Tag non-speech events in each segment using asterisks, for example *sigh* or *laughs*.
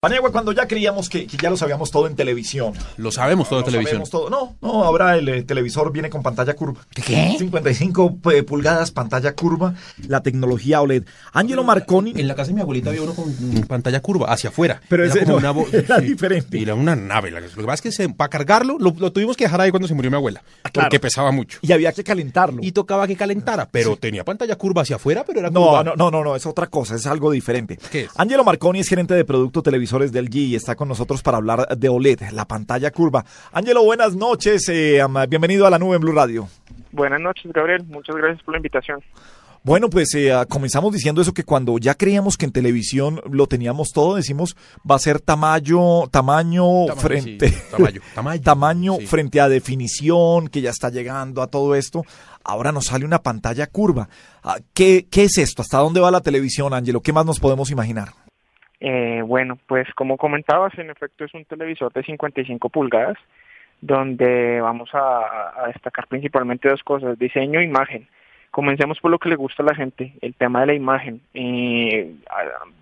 Paniagua, cuando ya creíamos que, que ya lo sabíamos todo en televisión. Lo sabemos todo de televisión. sabemos todo. No, no, ahora el eh, televisor viene con pantalla curva. ¿Qué? 55 eh, pulgadas, pantalla curva, la tecnología OLED. Angelo Marconi. En la casa de mi abuelita había uno con pantalla curva hacia afuera. Pero Era ese como no, vo- *laughs* era diferente. Era una nave. Lo que pasa es que se- para cargarlo lo, lo tuvimos que dejar ahí cuando se murió mi abuela. Ah, claro. Porque pesaba mucho. Y había que calentarlo. Y tocaba que calentara. Pero tenía pantalla curva hacia afuera, pero era No, curva. no, no, no, no, es otra cosa, es algo diferente. ¿Qué es? Angelo Marconi es gerente de producto televisores del G y está con nosotros para hablar de OLED, la pantalla curva. Angelo, buenas noches, eh, bienvenido a la nube en Blue Radio. Buenas noches, Gabriel. Muchas gracias por la invitación. Bueno, pues eh, ah, comenzamos diciendo eso que cuando ya creíamos que en televisión lo teníamos todo, decimos va a ser tamaño, tamaño, Tamaño, frente, sí, tamaño, tamaño. tamaño Sí. frente a definición, que ya está llegando a todo esto. Ahora nos sale una pantalla curva. Ah, ¿Qué, qué es esto? ¿Hasta dónde va la televisión, Angelo? ¿Qué más nos podemos imaginar? Eh, bueno, pues como comentabas, en efecto es un televisor de 55 pulgadas, donde vamos a, destacar principalmente dos cosas, diseño e imagen. Comencemos por lo que le gusta a la gente, el tema de la imagen. Eh,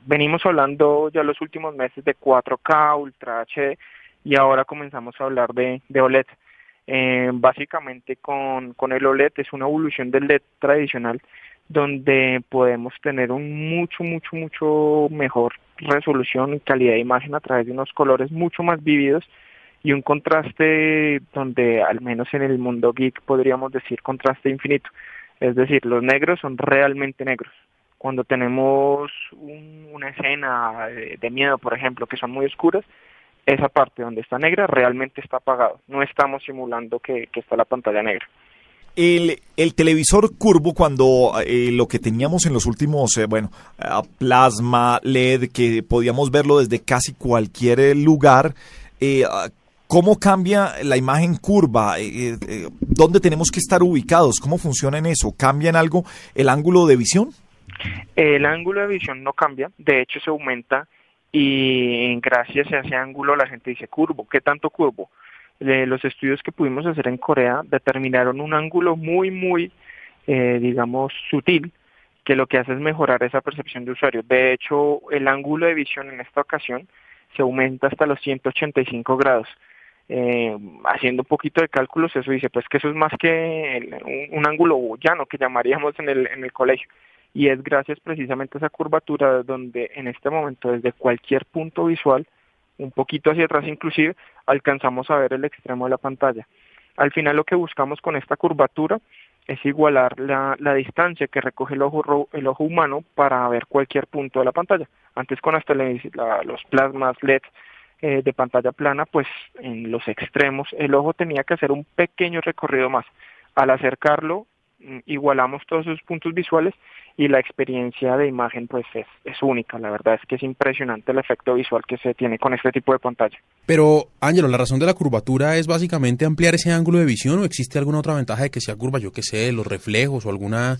venimos hablando ya los últimos meses de 4K, Ultra HD, y ahora comenzamos a hablar de, de OLED. Eh, básicamente con, con el OLED es una evolución del LED tradicional donde podemos tener un mucho, mucho, mucho mejor resolución y calidad de imagen a través de unos colores mucho más vívidos y un contraste donde al menos en el mundo geek podríamos decir contraste infinito. Es decir, los negros son realmente negros. Cuando tenemos un- una escena de, miedo, por ejemplo, que son muy oscuras, esa parte donde está negra realmente está apagado. No estamos simulando que está la pantalla negra. El, el televisor curvo, cuando eh, lo que teníamos en los últimos, eh, bueno, plasma, LED, que podíamos verlo desde casi cualquier eh, lugar, eh, ah, ¿cómo cambia la imagen curva? Eh, ¿Dónde tenemos que estar ubicados? ¿Cómo funciona en eso? ¿Cambia en algo el ángulo de visión? El ángulo de visión no cambia, de hecho se aumenta y gracias a ese ángulo la gente dice curvo. ¿Qué tanto curvo? Los estudios que pudimos hacer en Corea determinaron un ángulo muy, muy, eh, digamos, sutil que lo que hace es mejorar esa percepción de usuario. De hecho, el ángulo de visión en esta ocasión se aumenta hasta los 185 grados. Eh, haciendo un poquito de cálculos, eso dice pues que eso es más que un, un ángulo llano que llamaríamos en el, en el colegio y es gracias precisamente a esa curvatura donde en este momento desde cualquier punto visual, un poquito hacia atrás inclusive, alcanzamos a ver el extremo de la pantalla. Al final lo que buscamos con esta curvatura es igualar la, la distancia que recoge el ojo, el ojo humano para ver cualquier punto de la pantalla. Antes con tele- la- los plasmas LED eh, de pantalla plana, pues en los extremos el ojo tenía que hacer un pequeño recorrido más. Al acercarlo, mm, igualamos todos esos puntos visuales y la experiencia de imagen pues es, es única. La verdad es que es impresionante el efecto visual que se tiene con este tipo de pantalla. Pero, Ángelo, la razón de la curvatura es básicamente ampliar ese ángulo de visión o existe alguna otra ventaja de que sea curva, yo qué sé, los reflejos o alguna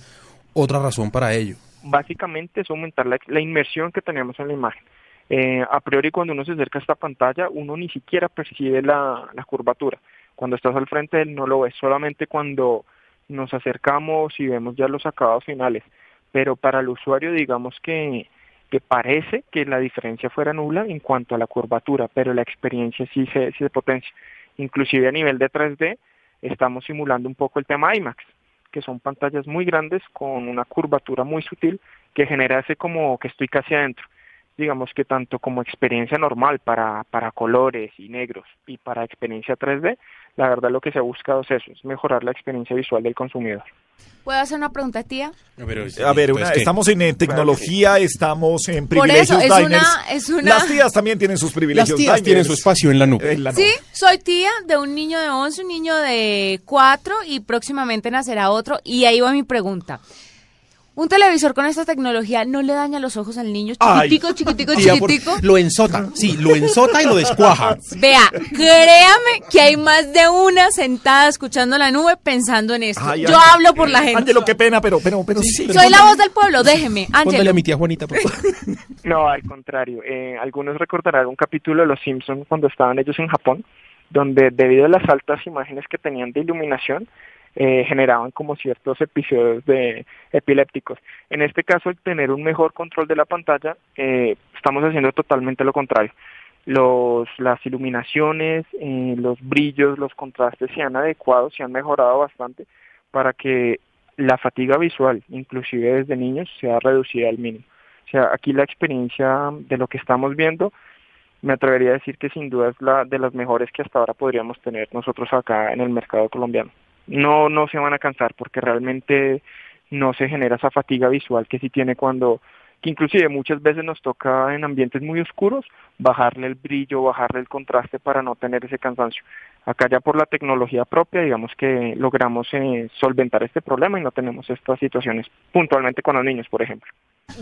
otra razón para ello. básicamente es aumentar la, la inmersión que tenemos en la imagen. Eh, a priori cuando uno se acerca a esta pantalla uno ni siquiera percibe la, la curvatura. Cuando estás al frente de él no lo ves, solamente cuando nos acercamos y vemos ya los acabados finales. Pero para el usuario digamos que, que parece que la diferencia fuera nula en cuanto a la curvatura, pero la experiencia sí se, potencia. Inclusive a nivel de 3D estamos simulando un poco el tema IMAX que son pantallas muy grandes con una curvatura muy sutil que genera ese como que estoy casi adentro. Digamos que tanto como experiencia normal para, para colores y negros y para experiencia 3D, la verdad lo que se ha buscado es eso, es mejorar la experiencia visual del consumidor. ¿Puedo hacer una pregunta, tía? A ver, una- estamos en eh, tecnología, estamos en Por privilegios eso, es diners. una- es una- Las tías también tienen sus Las privilegios tías tienen su espacio en la nube. En la nube. Sí, soy tía de un niño de 11, un niño de 4 y próximamente nacerá otro. Y ahí va mi pregunta. Un televisor con esta tecnología no le daña los ojos al niño Ay. chiquitico, chiquitico, por- chiquitico. Lo ensota, sí, lo ensota y lo descuaja. *laughs* Vea, créame que hay más de una sentada escuchando la nube pensando en esto. Ay, Yo Ángel. hablo por la gente. Ángelo, qué pena, pero, pero, pero sí. Soy la voz del pueblo, déjeme. *laughs* Ángelo. a mi tía Juanita, por favor. *laughs* No, al contrario. Eh, algunos recordarán un capítulo de Los Simpsons cuando estaban ellos en Japón, donde debido a las altas imágenes que tenían de iluminación, eh, generaban como ciertos episodios de epilépticos. En este caso, al tener un mejor control de la pantalla, eh, estamos haciendo totalmente lo contrario. Los, las iluminaciones, eh, los brillos, los contrastes se han adecuado, se han mejorado bastante para que la fatiga visual, inclusive desde niños, sea reducida al mínimo. O sea, aquí la experiencia de lo que estamos viendo, me atrevería a decir que sin duda es la de las mejores que hasta ahora podríamos tener nosotros acá en el mercado colombiano. No, no se van a cansar porque realmente no se genera esa fatiga visual que sí tiene cuando, que inclusive muchas veces nos toca en ambientes muy oscuros bajarle el brillo, bajarle el contraste para no tener ese cansancio. Acá ya por la tecnología propia, digamos que logramos eh, solventar este problema y no tenemos estas situaciones puntualmente con los niños, por ejemplo.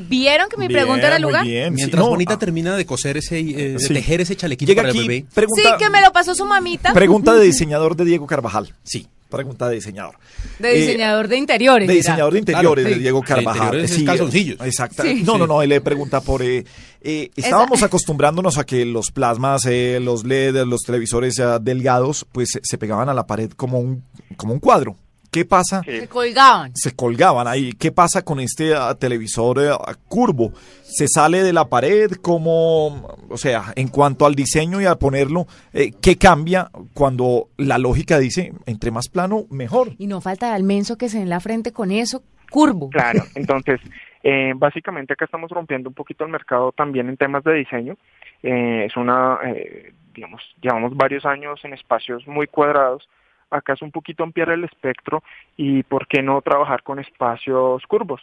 ¿Vieron que mi Bien, pregunta era lugar? bien, sí, Mientras no, Juanita ah, termina de coser ese, eh, de Sí. tejer ese chalequito Llega para aquí, el bebé. pregunta, Sí, que me lo pasó su mamita. pregunta de *laughs* diseñador de Diego Carvajal. Sí. Pregunta de diseñador. De Eh, diseñador de interiores. De diseñador de interiores Claro, de Diego. Carvajal. De calzoncillos. Exacto. Sí. No, no, no, él le pregunta por... eh, eh, estábamos acostumbrándonos a que los plasmas, eh, los LED, los televisores eh, delgados, pues se- se pegaban a la pared como un, como un cuadro. ¿Qué pasa? Se colgaban. Se colgaban ahí. ¿Qué pasa con este ah, televisor eh, curvo? ¿Se sale de la pared? como O sea, en cuanto al diseño y a ponerlo, eh, ¿qué cambia cuando la lógica dice, entre más plano, mejor? Y no falta el menso que se en la frente con eso, curvo. Claro, *laughs* entonces, eh, básicamente acá estamos rompiendo un poquito el mercado también en temas de diseño. Eh, es una, eh, digamos, llevamos varios años en espacios muy cuadrados. Acá es un poquito ampliar el espectro y por qué no trabajar con espacios curvos.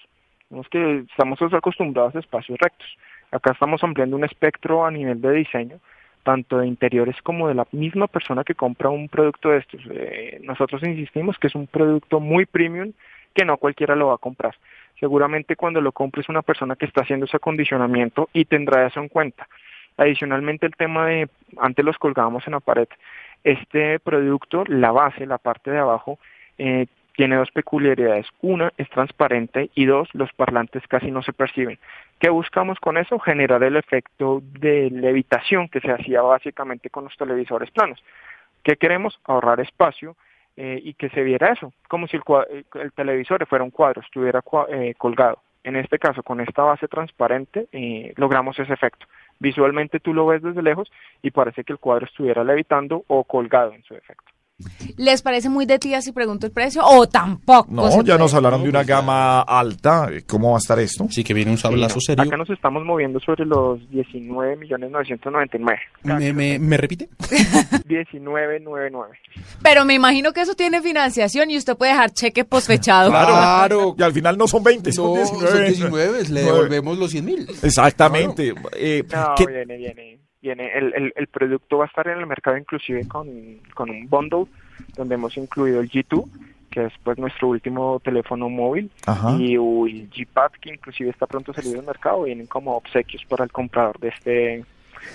Vemos que estamos acostumbrados a espacios rectos. Acá estamos ampliando un espectro a nivel de diseño, tanto de interiores como de la misma persona que compra un producto de estos. Eh, nosotros insistimos que es un producto muy premium que no cualquiera lo va a comprar. Seguramente cuando lo compres una persona que está haciendo ese acondicionamiento y tendrá eso en cuenta. Adicionalmente el tema de, antes los colgábamos en la pared, este producto, la base, la parte de abajo, eh, tiene dos peculiaridades. Una, es transparente y dos, los parlantes casi no se perciben. ¿Qué buscamos con eso? Generar el efecto de levitación que se hacía básicamente con los televisores planos. ¿Qué queremos? Ahorrar espacio eh, y que se viera eso, como si el, cua- el- el televisor fuera un cuadro, estuviera eh, colgado. En este caso, con esta base transparente, eh, logramos ese efecto. Visualmente tú lo ves desde lejos y parece que el cuadro estuviera levitando o colgado en su efecto. ¿Les parece muy de tía si pregunto el precio? O tampoco. No, ya nos hablaron de una gama alta. ¿Cómo va a estar esto? Sí, que viene un Sí, sablazo no. serio. Acá nos estamos moviendo sobre los 19 millones 999. ¿Me, me, me repite? *laughs* 1999. Pero me imagino que eso tiene financiación y usted puede dejar cheque posfechado. *laughs* Claro. Y al final no son 20, son No, 19. son 19, le devolvemos los 100 mil. Exactamente. Eh, No, ¿qué- viene, viene, viene. El, el, el producto va a estar en el mercado inclusive con, con un bundle donde hemos incluido el G2, que es pues nuestro último teléfono móvil, Ajá. y el G-Pad, que inclusive está pronto a salir al mercado, vienen como obsequios para el comprador de este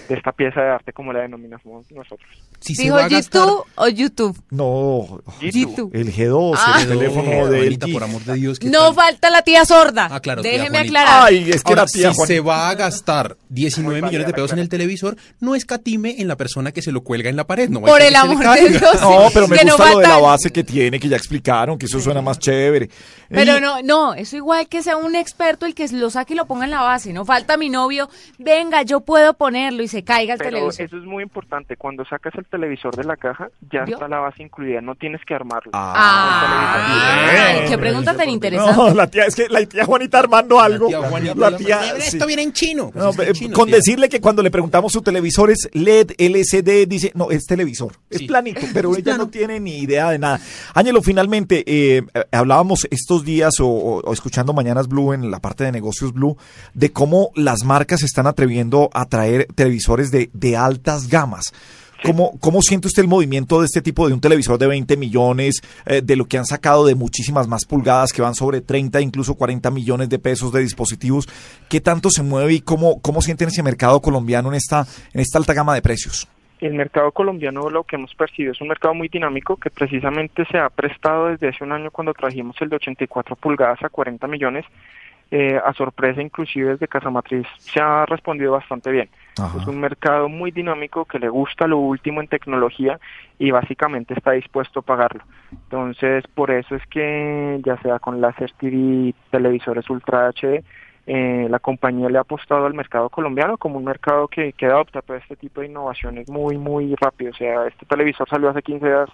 de esta pieza de arte como la denominamos nosotros. Si se ¿Dijo va a gastar... YouTube o YouTube? No, G2. el G2, Ah. el teléfono No, de Juanita, por amor de Dios. ¿qué No tal? falta la tía sorda. Ah, claro, Déjeme aclarar. Ay, es que Ahora, la tía si se va a gastar 19 Muy millones de pesos en el televisor, no escatime en la persona que se lo cuelga en la pared. No Por el amor de Dios. No, pero me no gusta lo de la base que tiene, que ya explicaron, que eso suena más chévere. Pero Y- no, no, eso igual que sea un experto el que lo saque y lo ponga en la base. No falta mi novio, venga, yo puedo y se caiga el Pero televisor. eso es muy importante, cuando sacas el televisor de la caja, ya ¿Vio? está la base incluida, no tienes que armarlo. Ah, bien. qué pregunta tan interesante. No, la tía, es que la tía Juanita armando algo. La tía Juanita, La tía, Esto sí. viene en chino. Pues No, es que eh, en chino, con tía. decirle que cuando le preguntamos su televisor es LED, LCD, dice, no, es televisor, es planito, *laughs* pero Es ella plano. no tiene ni idea de nada. Ángelo, finalmente, eh, hablábamos estos días o, o- o escuchando Mañanas Blue en la parte de negocios Blue, de cómo las marcas se están atreviendo a traer televisores de, de altas gamas. ¿Cómo, ¿Cómo siente usted el movimiento de este tipo de un televisor de 20 millones, eh, de lo que han sacado de muchísimas más pulgadas que van sobre 30, incluso 40 millones de pesos de dispositivos? ¿Qué tanto se mueve y cómo, cómo sienten ese mercado colombiano en esta, en esta alta gama de precios? el mercado colombiano lo que hemos percibido es un mercado muy dinámico que precisamente se ha prestado desde hace un año cuando trajimos el de 84 pulgadas a 40 millones. Eh, a sorpresa inclusive desde Casa Matriz se ha respondido bastante bien. Es un mercado muy dinámico que le gusta lo último en tecnología y básicamente está dispuesto a pagarlo. Entonces, por eso es que ya sea con láser TV, televisores Ultra HD, eh, la compañía le ha apostado al mercado colombiano como un mercado que, que adopta todo este tipo de innovaciones muy, muy rápido. O sea, este televisor salió hace 15 días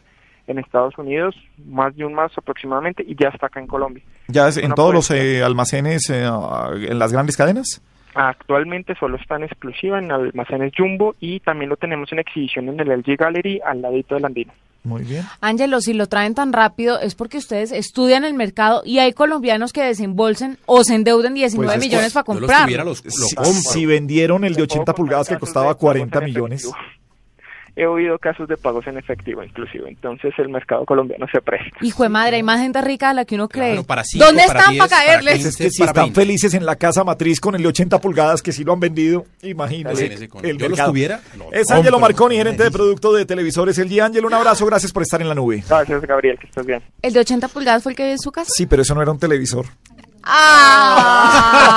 en Estados Unidos, más de un más aproximadamente, y ya está acá en Colombia. ¿Ya es en todos los eh, almacenes, eh, en las grandes cadenas? Actualmente solo está en exclusiva en almacenes Jumbo y también lo tenemos en exhibición en el LG Gallery al ladito del Andino. Muy bien. Ángelo, si lo traen tan rápido es porque ustedes estudian el mercado y hay colombianos que desembolsen o se endeuden 19 pues millones para comprar. si, vendieron el de 80 pulgadas que costaba 40 millones he oído casos de pagos en efectivo inclusive, entonces el mercado colombiano se presta. Hijo de madre, hay más gente rica a la que uno cree. ¿Dónde están para caerles? es que si están felices en la casa matriz con el de 80 pulgadas que sí lo han vendido, imagínense. El Yo los tuviera. es Ángelo Marconi, gerente de producto de televisores El día Ángelo, un abrazo, gracias por estar en la nube. Gracias, Gabriel, que estés bien. ¿El de 80 pulgadas fue el que vi en su casa? Sí, pero eso no era un televisor. ¡Ah!